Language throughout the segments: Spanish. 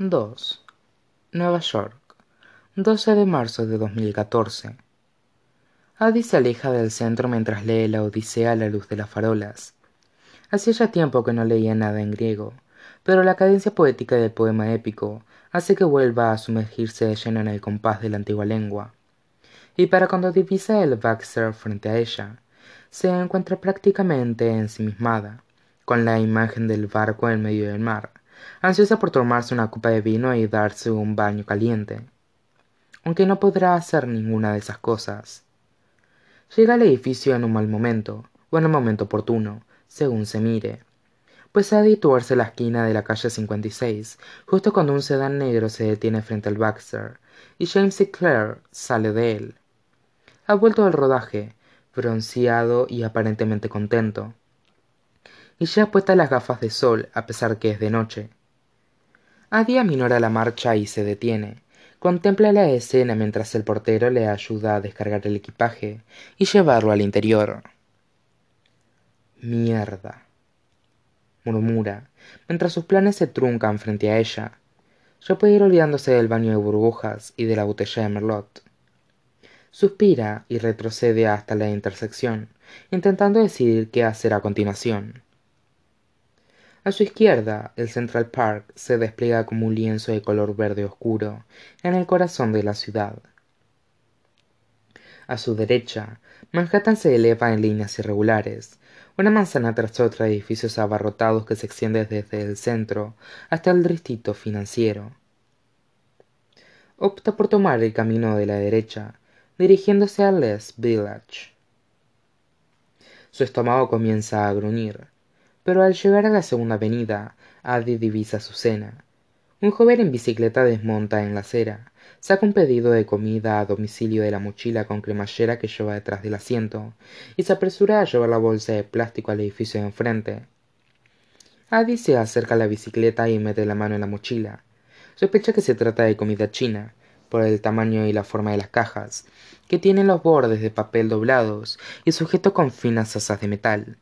2. Nueva York, 12 de marzo de 2014. Adi se aleja del centro mientras lee la Odisea a la luz de las farolas. Hacía ya tiempo que no leía nada en griego, pero la cadencia poética del poema épico hace que vuelva a sumergirse de lleno en el compás de la antigua lengua. Y para cuando divisa el Baxter frente a ella, se encuentra prácticamente ensimismada, con la imagen del barco en medio del mar, ansiosa por tomarse una copa de vino y darse un baño caliente. Aunque no podrá hacer ninguna de esas cosas. Llega al edificio en un mal momento, o en un momento oportuno, según se mire. Pues ha de tuerce la esquina de la calle 56, justo cuando un sedán negro se detiene frente al Baxter, y James Sinclair sale de él. Ha vuelto del rodaje, bronceado y aparentemente contento y ya puesta las gafas de sol a pesar que es de noche Adi aminora la marcha y se detiene. Contempla la escena mientras el portero le ayuda a descargar el equipaje y llevarlo al interior. Mierda murmura mientras sus planes se truncan frente a ella. Ya puede ir olvidándose del baño de burbujas y de la botella de merlot. Suspira y retrocede hasta la intersección intentando decidir qué hacer a continuación a su izquierda el central park se despliega como un lienzo de color verde oscuro en el corazón de la ciudad. A su derecha manhattan se eleva en líneas irregulares una manzana tras otra de edificios abarrotados que se extienden desde el centro hasta el distrito financiero. Opta por tomar el camino de la derecha dirigiéndose a Les Village. Su estómago comienza a gruñir, pero al llegar a la segunda avenida, Adi divisa su cena. Un joven en bicicleta desmonta en la acera, saca un pedido de comida a domicilio de la mochila con cremallera que lleva detrás del asiento y se apresura a llevar la bolsa de plástico al edificio de enfrente. Adi se acerca a la bicicleta y mete la mano en la mochila. Sospecha que se trata de comida china, por el tamaño y la forma de las cajas, que tienen los bordes de papel doblados y sujetos con finas asas de metal.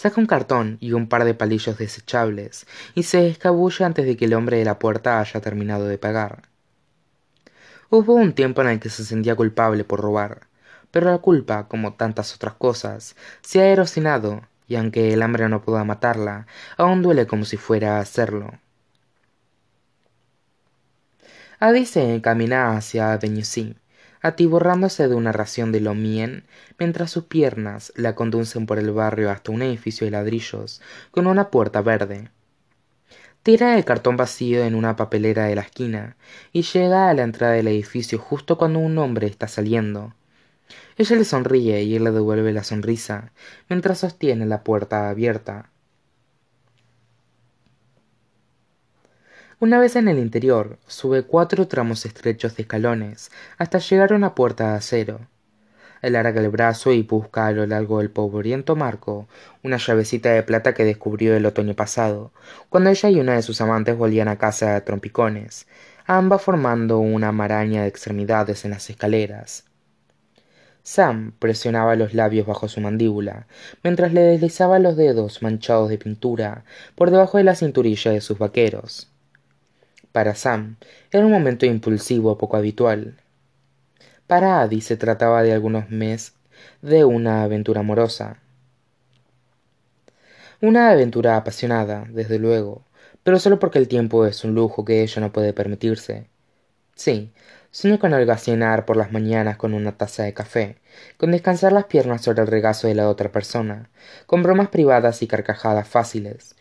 Saca un cartón y un par de palillos desechables y se escabulle antes de que el hombre de la puerta haya terminado de pagar. Hubo un tiempo en el que se sentía culpable por robar, pero la culpa, como tantas otras cosas, se ha erosionado y aunque el hambre no pueda matarla, aún duele como si fuera a hacerlo. Adi se encamina hacia C, atiborrándose de una ración de lomien mientras sus piernas la conducen por el barrio hasta un edificio de ladrillos con una puerta verde. Tira el cartón vacío en una papelera de la esquina y llega a la entrada del edificio justo cuando un hombre está saliendo. Ella le sonríe y él le devuelve la sonrisa mientras sostiene la puerta abierta. Una vez en el interior, sube cuatro tramos estrechos de escalones hasta llegar a una puerta de acero. Alarga el brazo y busca a lo largo del polvoriento marco una llavecita de plata que descubrió el otoño pasado, cuando ella y una de sus amantes volvían a casa de trompicones, ambas formando una maraña de extremidades en las escaleras. Sam presionaba los labios bajo su mandíbula, mientras le deslizaba los dedos manchados de pintura por debajo de la cinturilla de sus vaqueros para sam era un momento impulsivo poco habitual. Para Adi se trataba de algunos meses de una aventura amorosa. Una aventura apasionada desde luego pero solo porque el tiempo es un lujo que ella no puede permitirse. Sí sueño con cenar por las mañanas con una taza de café, con descansar las piernas sobre el regazo de la otra persona, con bromas privadas y carcajadas fáciles,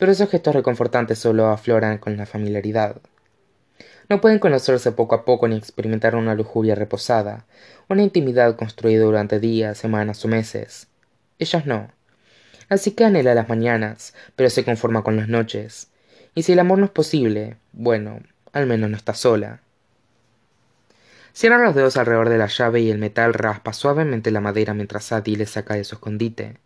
pero esos gestos reconfortantes solo afloran con la familiaridad. No pueden conocerse poco a poco ni experimentar una lujuria reposada, una intimidad construida durante días, semanas o meses. Ellas no. Así que anhela las mañanas, pero se conforma con las noches. Y si el amor no es posible, bueno, al menos no está sola. Cierra los dedos alrededor de la llave y el metal raspa suavemente la madera mientras Sadie le saca de su escondite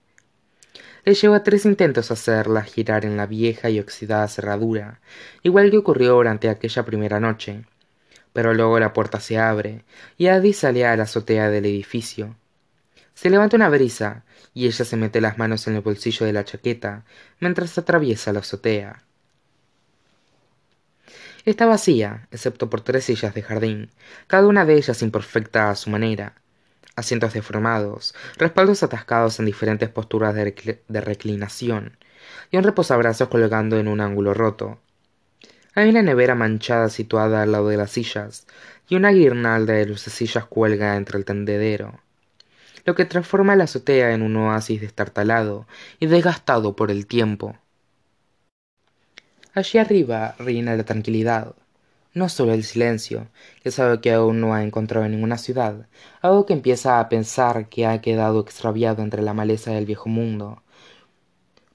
le llevó tres intentos hacerla girar en la vieja y oxidada cerradura igual que ocurrió durante aquella primera noche. Pero luego la puerta se abre y Adi sale a la azotea del edificio. Se levanta una brisa y ella se mete las manos en el bolsillo de la chaqueta mientras atraviesa la azotea. Está vacía excepto por tres sillas de jardín cada una de ellas imperfecta a su manera asientos deformados respaldos atascados en diferentes posturas de, reclinación y un reposabrazos colgando en un ángulo roto. Hay una nevera manchada situada al lado de las sillas y una guirnalda de lucecillas cuelga entre el tendedero lo que transforma la azotea en un oasis destartalado y desgastado por el tiempo. Allí arriba reina la tranquilidad no solo el silencio que sabe que aún no ha encontrado en ninguna ciudad algo que empieza a pensar que ha quedado extraviado entre la maleza del viejo mundo.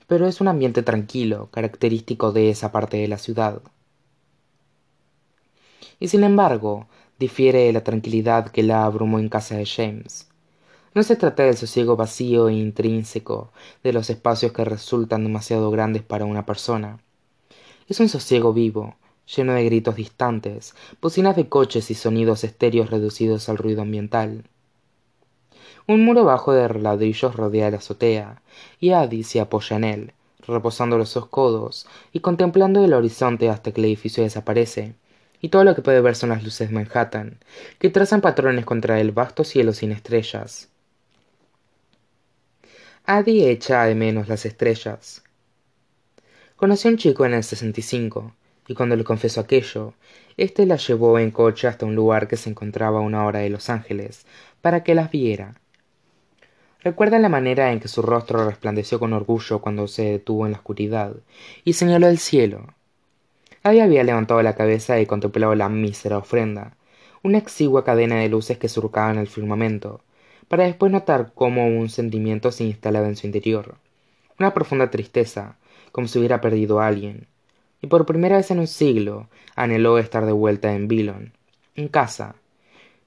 Pero es un ambiente tranquilo característico de esa parte de la ciudad. Y sin embargo difiere de la tranquilidad que la abrumó en casa de james. No se trata del sosiego vacío e intrínseco de los espacios que resultan demasiado grandes para una persona. Es un sosiego vivo lleno de gritos distantes bocinas de coches y sonidos estéreos reducidos al ruido ambiental. Un muro bajo de ladrillos rodea la azotea y Addy se apoya en él reposando los dos codos y contemplando el horizonte hasta que el edificio desaparece y todo lo que puede ver son las luces de manhattan que trazan patrones contra el vasto cielo sin estrellas. Addy echa de menos las estrellas. Conoció a un chico en el sesenta y cuando le confesó aquello éste la llevó en coche hasta un lugar que se encontraba a una hora de los ángeles para que las viera. Recuerda la manera en que su rostro resplandeció con orgullo cuando se detuvo en la oscuridad y señaló el cielo Addy había levantado la cabeza y contemplado la mísera ofrenda una exigua cadena de luces que surcaban el firmamento para después notar cómo un sentimiento se instalaba en su interior. Una profunda tristeza como si hubiera perdido a alguien y por primera vez en un siglo anheló estar de vuelta en Billon, en casa,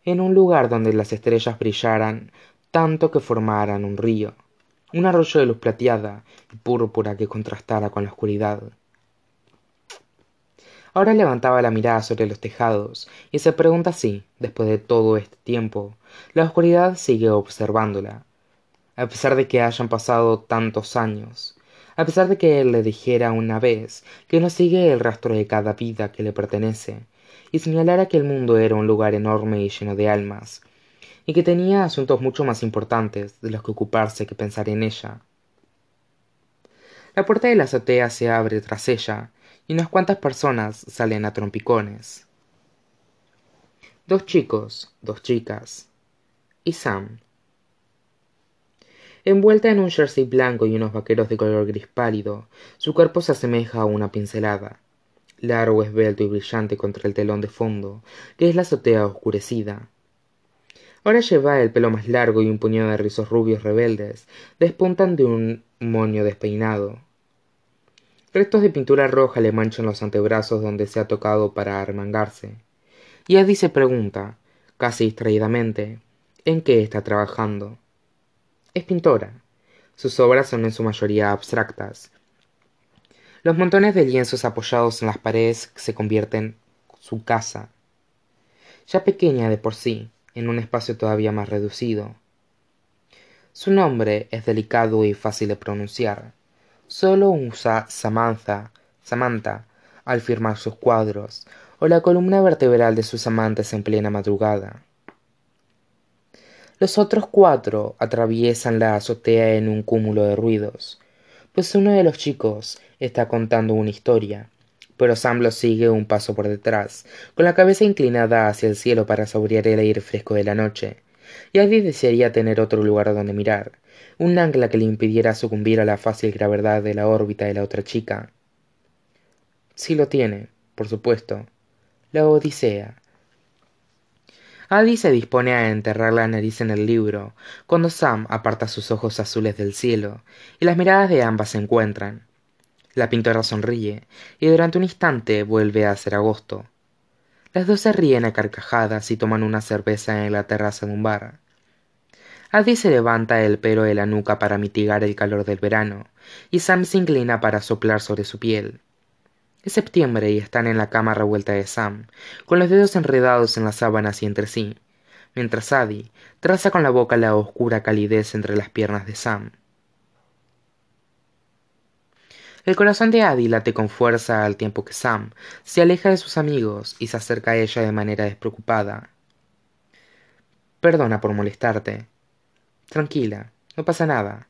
en un lugar donde las estrellas brillaran tanto que formaran un río, un arroyo de luz plateada y púrpura que contrastara con la oscuridad. Ahora levantaba la mirada sobre los tejados y se pregunta si, después de todo este tiempo, la oscuridad sigue observándola, a pesar de que hayan pasado tantos años, a pesar de que él le dijera una vez que no sigue el rastro de cada vida que le pertenece, y señalara que el mundo era un lugar enorme y lleno de almas, y que tenía asuntos mucho más importantes de los que ocuparse que pensar en ella. La puerta de la azotea se abre tras ella, y unas cuantas personas salen a trompicones. Dos chicos, dos chicas, y Sam, envuelta en un jersey blanco y unos vaqueros de color gris pálido. Su cuerpo se asemeja a una pincelada. Largo esbelto y brillante contra el telón de fondo que es la azotea oscurecida. Ahora lleva el pelo más largo y un puñado de rizos rubios rebeldes despuntan de un moño despeinado. Restos de pintura roja le manchan los antebrazos donde se ha tocado para arremangarse y Eddie se pregunta casi distraídamente en qué está trabajando es pintora. Sus obras son en su mayoría abstractas. Los montones de lienzos apoyados en las paredes se convierten su casa. Ya pequeña de por sí en un espacio todavía más reducido. Su nombre es delicado y fácil de pronunciar. Sólo usa samantha samantha al firmar sus cuadros o la columna vertebral de sus amantes en plena madrugada los otros cuatro atraviesan la azotea en un cúmulo de ruidos. Pues uno de los chicos está contando una historia pero sam lo sigue un paso por detrás con la cabeza inclinada hacia el cielo para saborear el aire fresco de la noche. Y Eddie desearía tener otro lugar donde mirar un ancla que le impidiera sucumbir a la fácil gravedad de la órbita de la otra chica. Sí lo tiene por supuesto. La odisea Addy se dispone a enterrar la nariz en el libro, cuando Sam aparta sus ojos azules del cielo, y las miradas de ambas se encuentran. La pintora sonríe, y durante un instante vuelve a ser agosto. Las dos se ríen a carcajadas y toman una cerveza en la terraza de un bar. Addy se levanta el pelo de la nuca para mitigar el calor del verano, y Sam se inclina para soplar sobre su piel. Es septiembre y están en la cama revuelta de Sam, con los dedos enredados en las sábanas y entre sí, mientras Sadie traza con la boca la oscura calidez entre las piernas de Sam. el corazón de Adi late con fuerza al tiempo que Sam se aleja de sus amigos y se acerca a ella de manera despreocupada. Perdona por molestarte. Tranquila, no pasa nada,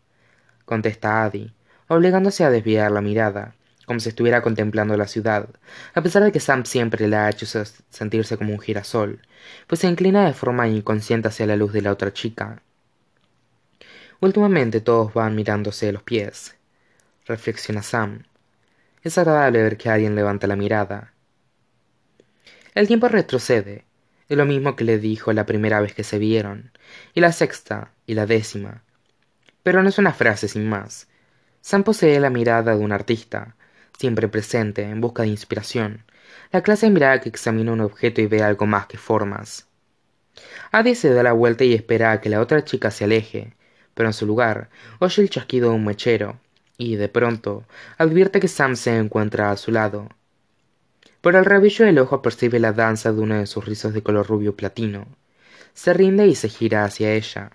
contesta Adi, obligándose a desviar la mirada, como si estuviera contemplando la ciudad, a pesar de que Sam siempre la ha hecho sentirse como un girasol, pues se inclina de forma inconsciente hacia la luz de la otra chica. Últimamente todos van mirándose los pies, reflexiona Sam. Es agradable ver que alguien levanta la mirada. El tiempo retrocede, es lo mismo que le dijo la primera vez que se vieron, y la sexta, y la décima. Pero no es una frase sin más. Sam posee la mirada de un artista, siempre presente, en busca de inspiración, la clase de mirada que examina un objeto y ve algo más que formas. Adi se da la vuelta y espera a que la otra chica se aleje, pero en su lugar oye el chasquido de un mechero, y de pronto advierte que Sam se encuentra a su lado. Por el rabillo del ojo percibe la danza de uno de sus rizos de color rubio platino. Se rinde y se gira hacia ella.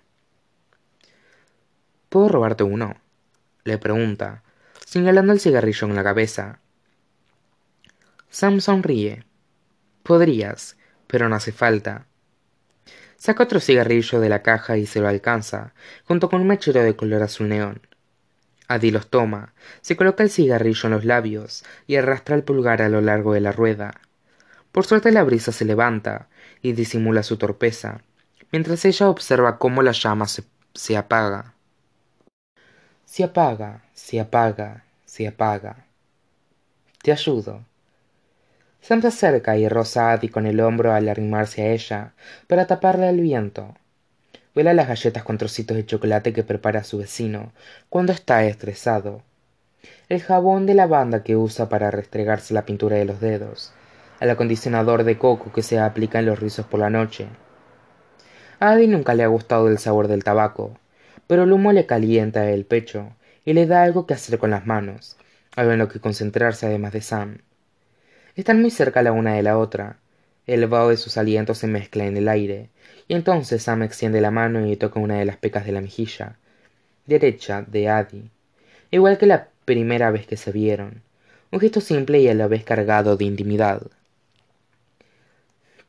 ¿Puedo robarte uno? le pregunta, señalando el cigarrillo en la cabeza. Sam sonríe. Podrías, pero no hace falta. Saca otro cigarrillo de la caja y se lo alcanza, junto con un mechero de color azul neón. Adi los toma, se coloca el cigarrillo en los labios y arrastra el pulgar a lo largo de la rueda. Por suerte la brisa se levanta y disimula su torpeza, mientras ella observa cómo la llama se, se apaga. Se apaga, se apaga, se apaga. Te ayudo. Sam se acerca y roza a Adi con el hombro al arrimarse a ella para taparle el viento. Vuela las galletas con trocitos de chocolate que prepara su vecino cuando está estresado. El jabón de lavanda que usa para restregarse la pintura de los dedos. El acondicionador de coco que se aplica en los rizos por la noche. A Adi nunca le ha gustado el sabor del tabaco, pero el humo le calienta el pecho y le da algo que hacer con las manos, algo en lo que concentrarse además de Sam. Están muy cerca la una de la otra. El vaho de sus alientos se mezcla en el aire, y entonces Sam extiende la mano y toca una de las pecas de la mejilla, derecha de Adi, igual que la primera vez que se vieron, un gesto simple y a la vez cargado de intimidad.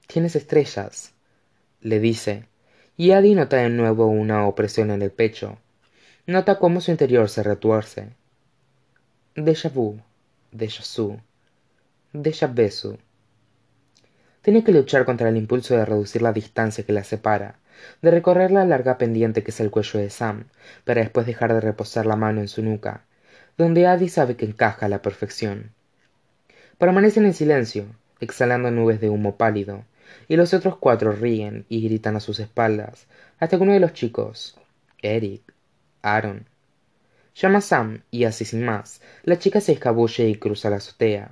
Tienes estrellas, le dice, y Adi nota de nuevo una opresión en el pecho. Nota cómo su interior se retuerce. Déjà vu, déjà su déjà beso. Tiene que luchar contra el impulso de reducir la distancia que la separa, de recorrer la larga pendiente que es el cuello de Sam, para después dejar de reposar la mano en su nuca, donde Adi sabe que encaja a la perfección. Permanecen en silencio, exhalando nubes de humo pálido, y los otros cuatro ríen y gritan a sus espaldas, hasta que uno de los chicos, Eric, Aaron, llama a Sam y así sin más, la chica se escabulle y cruza la azotea.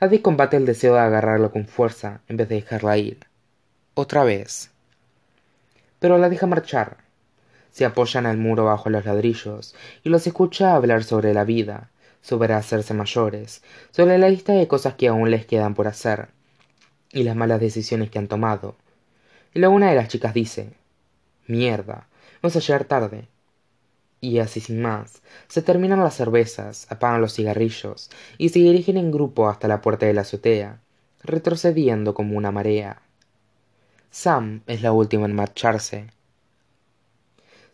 Adi combate el deseo de agarrarlo con fuerza en vez de dejarla ir. Otra vez. Pero la deja marchar. Se apoyan al muro bajo los ladrillos y los escucha hablar sobre la vida, sobre hacerse mayores, sobre la lista de cosas que aún les quedan por hacer y las malas decisiones que han tomado. Y luego una de las chicas dice: Mierda, vamos a llegar tarde y así sin más, se terminan las cervezas, apagan los cigarrillos y se dirigen en grupo hasta la puerta de la azotea, retrocediendo como una marea. Sam es la última en marcharse.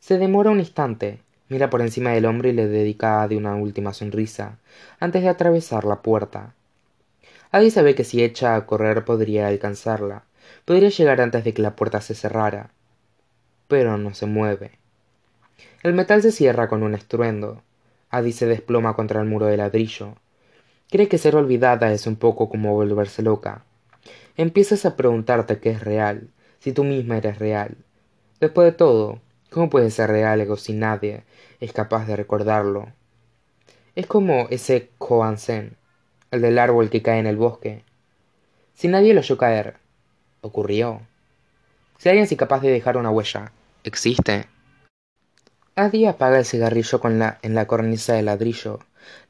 Se demora un instante, mira por encima del hombro y le dedica Adi una última sonrisa, antes de atravesar la puerta. Adi sabe que si echa a correr podría alcanzarla, podría llegar antes de que la puerta se cerrara. Pero no se mueve. El metal se cierra con un estruendo. Adi se desploma contra el muro de ladrillo. Cree que ser olvidada es un poco como volverse loca. Empiezas a preguntarte qué es real, si tú misma eres real. Después de todo, ¿cómo puede ser real algo si nadie es capaz de recordarlo? Es como ese Koansen, el del árbol que cae en el bosque. Si nadie lo oyó caer, ocurrió. Si alguien es incapaz de dejar una huella, existe. Adi apaga el cigarrillo en la cornisa de ladrillo,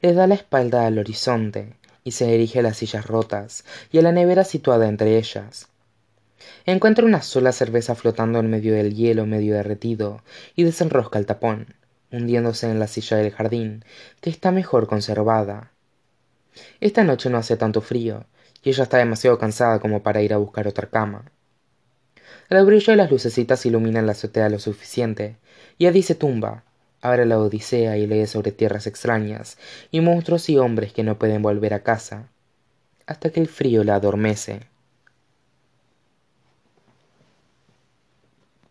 le da la espalda al horizonte y se dirige a las sillas rotas y a la nevera situada entre ellas. Encuentra una sola cerveza flotando en medio del hielo medio derretido y desenrosca el tapón. hundiéndose en la silla del jardín que está mejor conservada esta noche no hace tanto frío y ella está demasiado cansada como para ir a buscar otra cama. El brillo de las lucecitas ilumina la azotea lo suficiente y addy se tumba abre la odisea y lee sobre tierras extrañas y monstruos y hombres que no pueden volver a casa hasta que el frío la adormece